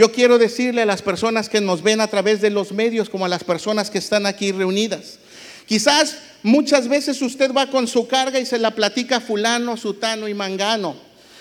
Yo quiero decirle a las personas que nos ven a través de los medios como a las personas que están aquí reunidas. Quizás muchas veces usted va con su carga y se la platica fulano, sutano y mangano.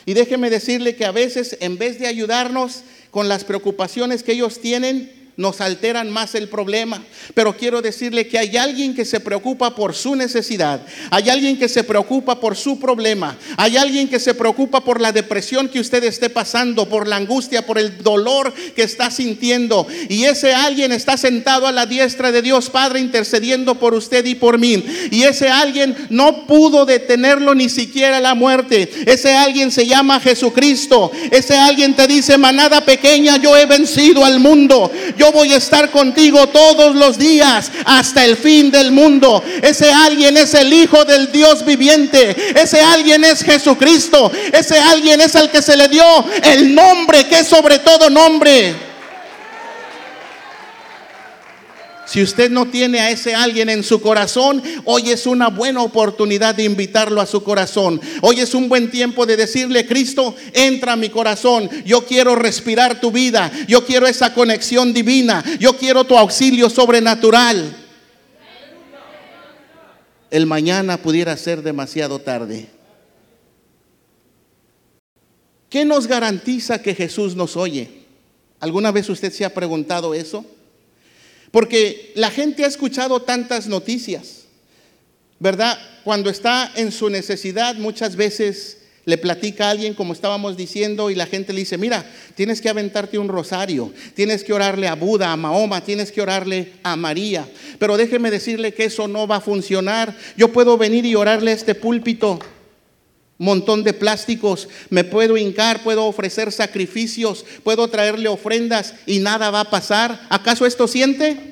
Y déjeme decirle que a veces en vez de ayudarnos con las preocupaciones que ellos tienen, nos alteran más el problema. Pero quiero decirle que hay alguien que se preocupa por su necesidad, hay alguien que se preocupa por su problema, hay alguien que se preocupa por la depresión que usted esté pasando, por la angustia, por el dolor que está sintiendo. Y ese alguien está sentado a la diestra de Dios Padre intercediendo por usted y por mí. Y ese alguien no pudo detenerlo ni siquiera la muerte. Ese alguien se llama Jesucristo. Ese alguien te dice, manada pequeña, yo he vencido al mundo. Yo voy a estar contigo todos los días hasta el fin del mundo. Ese alguien es el Hijo del Dios viviente. Ese alguien es Jesucristo. Ese alguien es al que se le dio el nombre que es sobre todo nombre. Si usted no tiene a ese alguien en su corazón, hoy es una buena oportunidad de invitarlo a su corazón. Hoy es un buen tiempo de decirle, Cristo, entra a mi corazón. Yo quiero respirar tu vida. Yo quiero esa conexión divina. Yo quiero tu auxilio sobrenatural. El mañana pudiera ser demasiado tarde. ¿Qué nos garantiza que Jesús nos oye? ¿Alguna vez usted se ha preguntado eso? Porque la gente ha escuchado tantas noticias, ¿verdad? Cuando está en su necesidad, muchas veces le platica a alguien, como estábamos diciendo, y la gente le dice, mira, tienes que aventarte un rosario, tienes que orarle a Buda, a Mahoma, tienes que orarle a María. Pero déjeme decirle que eso no va a funcionar. Yo puedo venir y orarle a este púlpito montón de plásticos, me puedo hincar, puedo ofrecer sacrificios, puedo traerle ofrendas y nada va a pasar. ¿Acaso esto siente?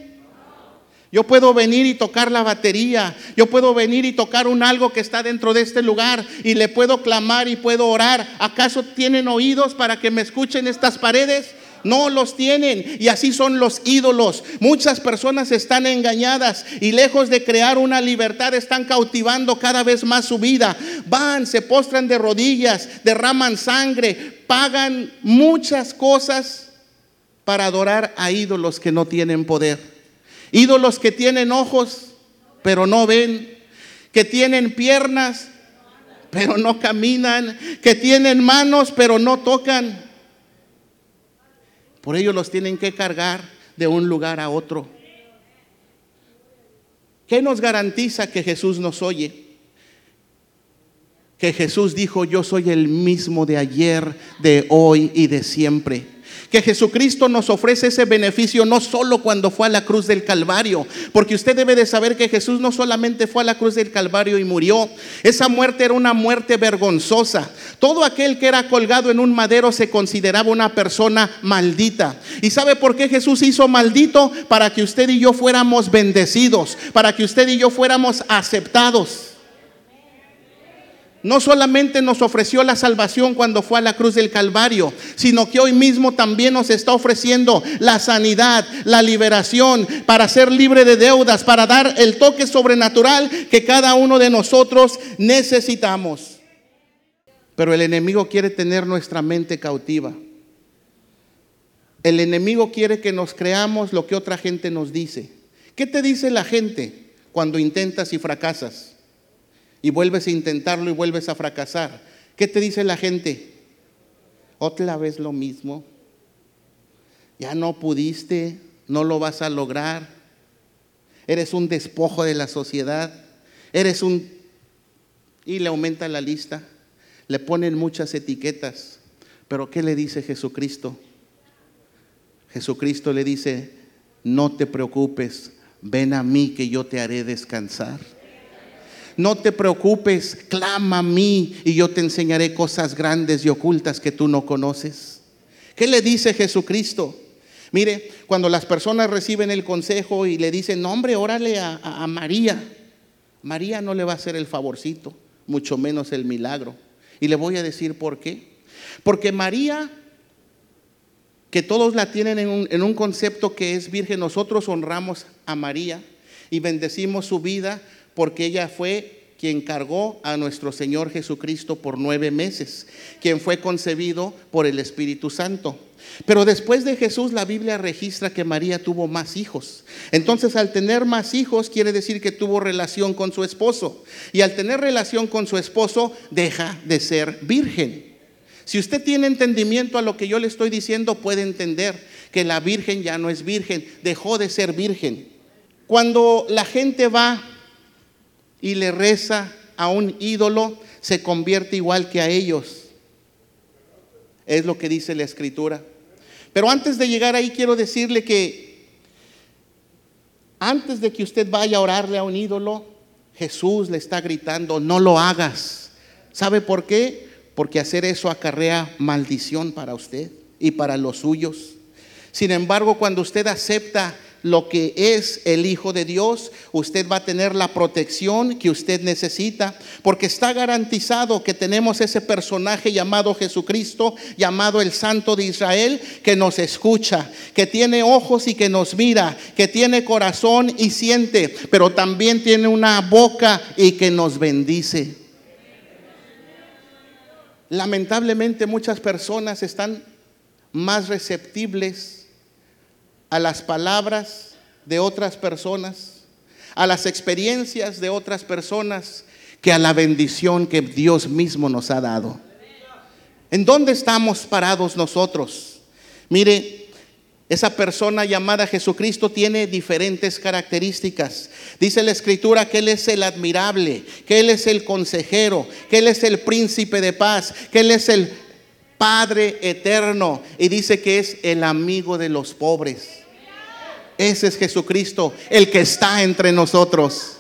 Yo puedo venir y tocar la batería, yo puedo venir y tocar un algo que está dentro de este lugar y le puedo clamar y puedo orar. ¿Acaso tienen oídos para que me escuchen estas paredes? No los tienen. Y así son los ídolos. Muchas personas están engañadas y lejos de crear una libertad están cautivando cada vez más su vida. Van, se postran de rodillas, derraman sangre, pagan muchas cosas para adorar a ídolos que no tienen poder. Ídolos que tienen ojos, pero no ven. Que tienen piernas, pero no caminan. Que tienen manos, pero no tocan por ello los tienen que cargar de un lugar a otro. ¿Qué nos garantiza que Jesús nos oye? Que Jesús dijo, yo soy el mismo de ayer, de hoy y de siempre que Jesucristo nos ofrece ese beneficio no solo cuando fue a la cruz del Calvario, porque usted debe de saber que Jesús no solamente fue a la cruz del Calvario y murió, esa muerte era una muerte vergonzosa. Todo aquel que era colgado en un madero se consideraba una persona maldita. ¿Y sabe por qué Jesús hizo maldito? Para que usted y yo fuéramos bendecidos, para que usted y yo fuéramos aceptados no solamente nos ofreció la salvación cuando fue a la cruz del Calvario, sino que hoy mismo también nos está ofreciendo la sanidad, la liberación, para ser libre de deudas, para dar el toque sobrenatural que cada uno de nosotros necesitamos. Pero el enemigo quiere tener nuestra mente cautiva. El enemigo quiere que nos creamos lo que otra gente nos dice. ¿Qué te dice la gente cuando intentas y fracasas? Y vuelves a intentarlo y vuelves a fracasar. ¿Qué te dice la gente? Otra vez lo mismo. Ya no pudiste, no lo vas a lograr. Eres un despojo de la sociedad. Eres un... Y le aumenta la lista. Le ponen muchas etiquetas. Pero ¿qué le dice Jesucristo? Jesucristo le dice, no te preocupes, ven a mí que yo te haré descansar. No te preocupes, clama a mí y yo te enseñaré cosas grandes y ocultas que tú no conoces. ¿Qué le dice Jesucristo? Mire, cuando las personas reciben el consejo y le dicen, no hombre, órale a, María, María no le va a hacer el favorcito, mucho menos el milagro. Y le voy a decir por qué. Porque María, que todos la tienen en un concepto que es virgen, nosotros honramos a María y bendecimos su vida porque ella fue quien cargó a nuestro Señor Jesucristo por nueve meses, quien fue concebido por el Espíritu Santo. Pero después de Jesús la Biblia registra que María tuvo más hijos. Entonces al tener más hijos quiere decir que tuvo relación con su esposo. Y al tener relación con su esposo deja de ser virgen. Si usted tiene entendimiento a lo que yo le estoy diciendo, puede entender que la virgen ya no es virgen, dejó de ser virgen. Cuando la gente va y le reza a un ídolo, se convierte igual que a ellos. Es lo que dice la escritura. Pero antes de llegar ahí quiero decirle que antes de que usted vaya a orarle a un ídolo, Jesús le está gritando, no lo hagas. ¿Sabe por qué? Porque hacer eso acarrea maldición para usted y para los suyos. Sin embargo, cuando usted acepta lo que es el Hijo de Dios, usted va a tener la protección que usted necesita, porque está garantizado que tenemos ese personaje llamado Jesucristo, llamado el Santo de Israel, que nos escucha, que tiene ojos y que nos mira, que tiene corazón y siente, pero también tiene una boca y que nos bendice. Lamentablemente muchas personas están más receptibles a las palabras de otras personas, a las experiencias de otras personas, que a la bendición que Dios mismo nos ha dado. ¿En dónde estamos parados nosotros? Mire, esa persona llamada Jesucristo tiene diferentes características. Dice la escritura que Él es el admirable, que Él es el consejero, que Él es el príncipe de paz, que Él es el Padre eterno y dice que es el amigo de los pobres. Ese es Jesucristo, el que está entre nosotros.